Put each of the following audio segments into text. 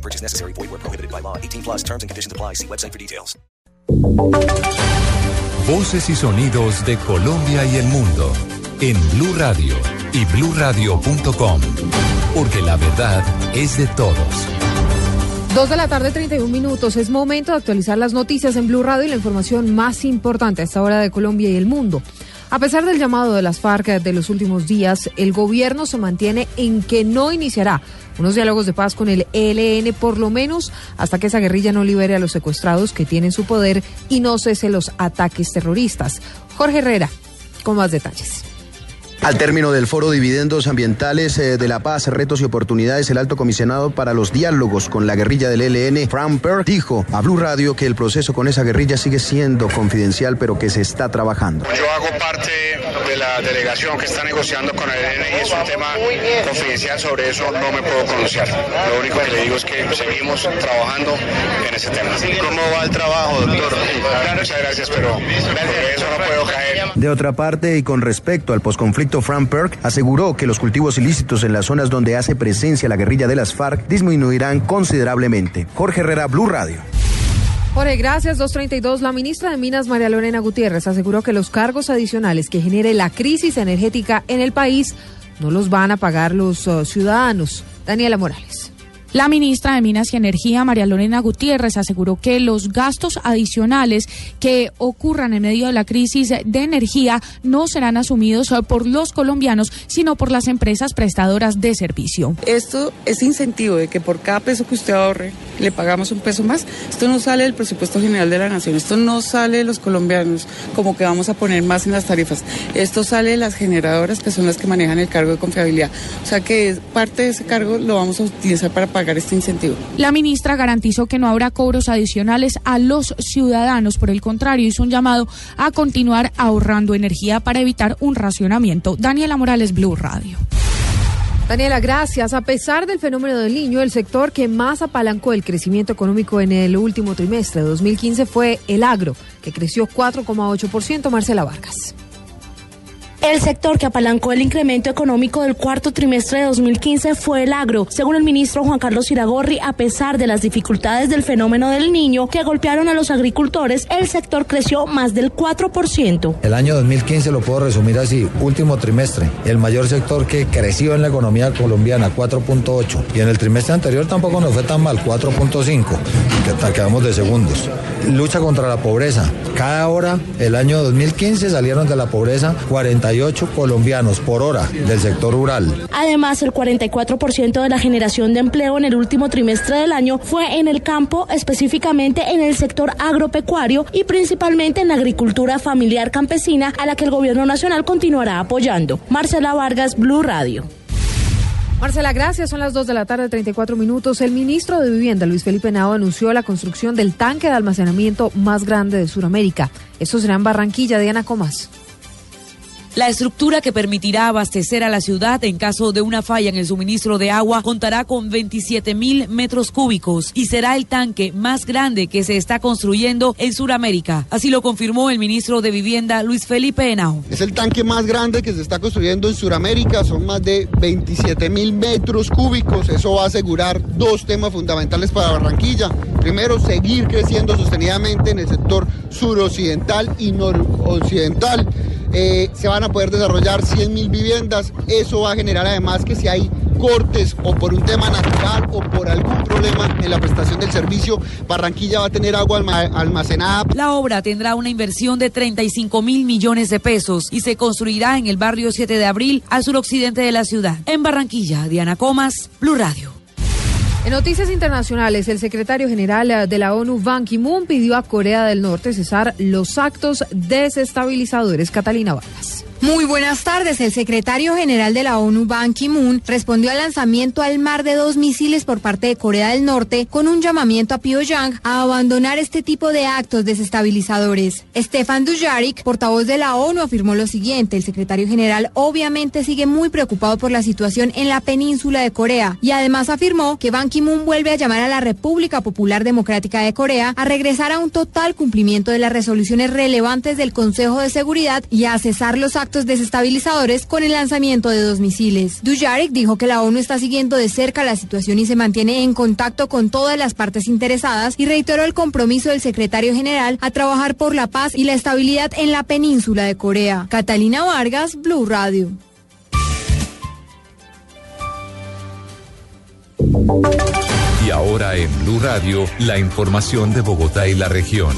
No purchase necessary. Void where prohibited by law. 18 plus terms and conditions apply. See website for details. Voces y sonidos de Colombia y el mundo en Blue Radio y BlueRadio.com. Porque la verdad es de todos. Dos de la tarde, 31 minutos. Es momento de actualizar las noticias en Blue Radio y la información más importante a esta hora de Colombia y el mundo. A pesar del llamado de las FARC de los últimos días, el gobierno se mantiene en que no iniciará unos diálogos de paz con el ELN, por lo menos hasta que esa guerrilla no libere a los secuestrados que tienen su poder y no cese los ataques terroristas. Jorge Herrera, con más detalles. Al término del foro Dividendos Ambientales eh, de la Paz, Retos y Oportunidades, el alto comisionado para los diálogos con la guerrilla del ELN, Frank Perk, dijo a Blue Radio que el proceso con esa guerrilla sigue siendo confidencial, pero que se está trabajando. Yo hago parte de la delegación que está negociando con el ELN y es un tema confidencial, sobre eso no me puedo pronunciar. Lo único que le digo es que seguimos trabajando en ese tema. ¿Cómo va el trabajo, doctor? Muchas gracias, pero eso no. De otra parte, y con respecto al posconflicto, Frank Perk aseguró que los cultivos ilícitos en las zonas donde hace presencia la guerrilla de las FARC disminuirán considerablemente. Jorge Herrera, Blue Radio. Jorge, gracias. 232. La ministra de Minas, María Lorena Gutiérrez, aseguró que los cargos adicionales que genere la crisis energética en el país no los van a pagar los uh, ciudadanos. Daniela Morales. La ministra de Minas y Energía, María Lorena Gutiérrez, aseguró que los gastos adicionales que ocurran en medio de la crisis de energía no serán asumidos por los colombianos, sino por las empresas prestadoras de servicio. Esto es incentivo de que por cada peso que usted ahorre le pagamos un peso más. Esto no sale del presupuesto general de la nación, esto no sale de los colombianos como que vamos a poner más en las tarifas. Esto sale de las generadoras que son las que manejan el cargo de confiabilidad. O sea que parte de ese cargo lo vamos a utilizar para pagar este incentivo. La ministra garantizó que no habrá cobros adicionales a los ciudadanos. Por el contrario, hizo un llamado a continuar ahorrando energía para evitar un racionamiento. Daniela Morales, Blue Radio. Daniela, gracias. A pesar del fenómeno del niño, el sector que más apalancó el crecimiento económico en el último trimestre de 2015 fue el agro, que creció 4,8%. Marcela Vargas. El sector que apalancó el incremento económico del cuarto trimestre de 2015 fue el agro. Según el ministro Juan Carlos Iragorri, a pesar de las dificultades del fenómeno del niño que golpearon a los agricultores, el sector creció más del 4%. El año 2015 lo puedo resumir así, último trimestre, el mayor sector que creció en la economía colombiana, 4.8. Y en el trimestre anterior tampoco nos fue tan mal, 4.5, que quedamos de segundos. Lucha contra la pobreza. Cada hora, el año 2015 salieron de la pobreza 40 colombianos por hora del sector rural. Además, el 44% de la generación de empleo en el último trimestre del año fue en el campo, específicamente en el sector agropecuario y principalmente en la agricultura familiar campesina, a la que el gobierno nacional continuará apoyando. Marcela Vargas, Blue Radio. Marcela, gracias. Son las 2 de la tarde, 34 minutos. El ministro de Vivienda, Luis Felipe Nao, anunció la construcción del tanque de almacenamiento más grande de Sudamérica. Esto será en Barranquilla. Diana Comas. La estructura que permitirá abastecer a la ciudad en caso de una falla en el suministro de agua contará con 27 mil metros cúbicos y será el tanque más grande que se está construyendo en Sudamérica. Así lo confirmó el ministro de Vivienda Luis Felipe Henao. Es el tanque más grande que se está construyendo en Sudamérica, son más de 27 mil metros cúbicos. Eso va a asegurar dos temas fundamentales para Barranquilla. Primero, seguir creciendo sostenidamente en el sector suroccidental y noroccidental. Eh, se van a poder desarrollar 100 mil viviendas. Eso va a generar además que si hay cortes o por un tema natural o por algún problema en la prestación del servicio, Barranquilla va a tener agua almacenada. La obra tendrá una inversión de 35 mil millones de pesos y se construirá en el barrio 7 de abril al suroccidente de la ciudad. En Barranquilla, Diana Comas, Blue Radio. En noticias internacionales, el secretario general de la ONU, Ban Ki-moon, pidió a Corea del Norte cesar los actos desestabilizadores. Catalina Vargas. Muy buenas tardes. El secretario general de la ONU, Ban Ki-moon, respondió al lanzamiento al mar de dos misiles por parte de Corea del Norte con un llamamiento a Pyongyang a abandonar este tipo de actos desestabilizadores. Stefan Dujarric, portavoz de la ONU, afirmó lo siguiente. El secretario general obviamente sigue muy preocupado por la situación en la península de Corea y además afirmó que Ban Ki-moon vuelve a llamar a la República Popular Democrática de Corea a regresar a un total cumplimiento de las resoluciones relevantes del Consejo de Seguridad y a cesar los actos desestabilizadores con el lanzamiento de dos misiles. Dujarric dijo que la ONU está siguiendo de cerca la situación y se mantiene en contacto con todas las partes interesadas y reiteró el compromiso del secretario general a trabajar por la paz y la estabilidad en la península de Corea. Catalina Vargas, Blue Radio. Y ahora en Blue Radio, la información de Bogotá y la región.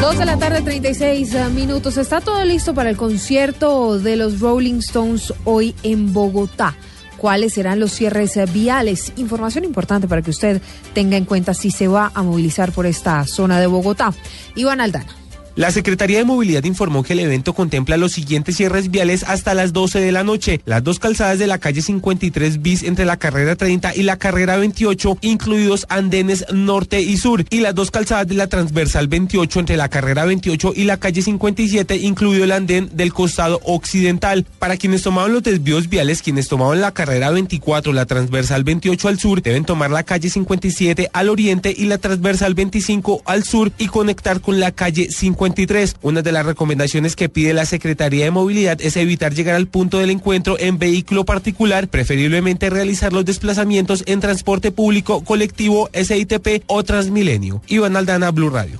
Dos de la tarde, 36 eh, minutos. Está todo listo para el concierto de los Rolling Stones hoy en Bogotá. ¿Cuáles serán los cierres eh, viales? Información importante para que usted tenga en cuenta si se va a movilizar por esta zona de Bogotá. Iván Aldana. La Secretaría de Movilidad informó que el evento contempla los siguientes cierres viales hasta las 12 de la noche. Las dos calzadas de la calle 53 bis entre la carrera 30 y la carrera 28, incluidos andenes norte y sur, y las dos calzadas de la transversal 28 entre la carrera 28 y la calle 57, incluido el andén del costado occidental. Para quienes tomaban los desvíos viales, quienes tomaban la carrera 24, la transversal 28 al sur, deben tomar la calle 57 al oriente y la transversal 25 al sur y conectar con la calle 50 una de las recomendaciones que pide la Secretaría de Movilidad es evitar llegar al punto del encuentro en vehículo particular, preferiblemente realizar los desplazamientos en transporte público, colectivo, SITP o Transmilenio. Iván Aldana, Blue Radio.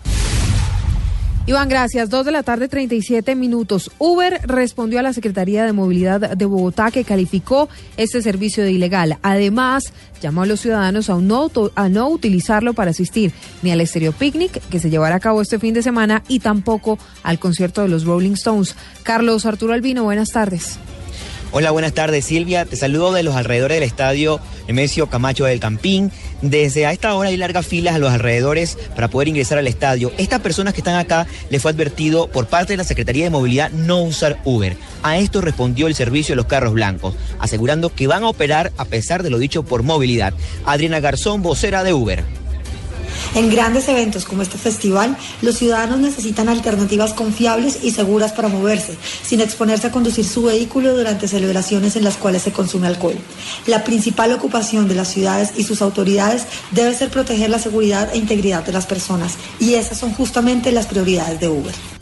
Iván, gracias. Dos de la tarde, 37 minutos. Uber respondió a la Secretaría de Movilidad de Bogotá que calificó este servicio de ilegal. Además, llamó a los ciudadanos a no, utilizarlo para asistir ni al Estéreo Picnic, que se llevará a cabo este fin de semana, y tampoco al concierto de los Rolling Stones. Carlos Arturo Albino, buenas tardes. Hola, buenas tardes Silvia. Te saludo de los alrededores del estadio Nemesio Camacho del Campín. Desde a esta hora hay largas filas a los alrededores para poder ingresar al estadio. Estas personas que están acá les fue advertido por parte de la Secretaría de Movilidad no usar Uber. A esto respondió el servicio de los carros blancos, asegurando que van a operar a pesar de lo dicho por movilidad. Adriana Garzón, vocera de Uber. En grandes eventos como este festival, los ciudadanos necesitan alternativas confiables y seguras para moverse, sin exponerse a conducir su vehículo durante celebraciones en las cuales se consume alcohol. La principal ocupación de las ciudades y sus autoridades debe ser proteger la seguridad e integridad de las personas, y esas son justamente las prioridades de Uber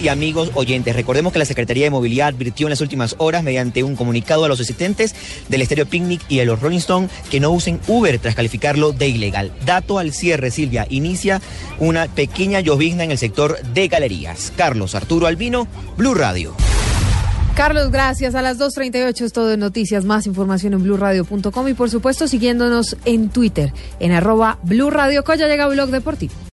y amigos oyentes. Recordemos que la Secretaría de Movilidad advirtió en las últimas horas mediante un comunicado a los asistentes del Estéreo Picnic y de los Rolling Stone que no usen Uber tras calificarlo de ilegal. Dato al cierre, Silvia, inicia una pequeña llovizna en el sector de galerías. Carlos Arturo Albino, Blue Radio. Carlos, gracias. A las 2.38 es todo de noticias. Más información en blurradio.com y por supuesto siguiéndonos en Twitter, en arroba Blue Radio. Ya llega Blog Deportivo.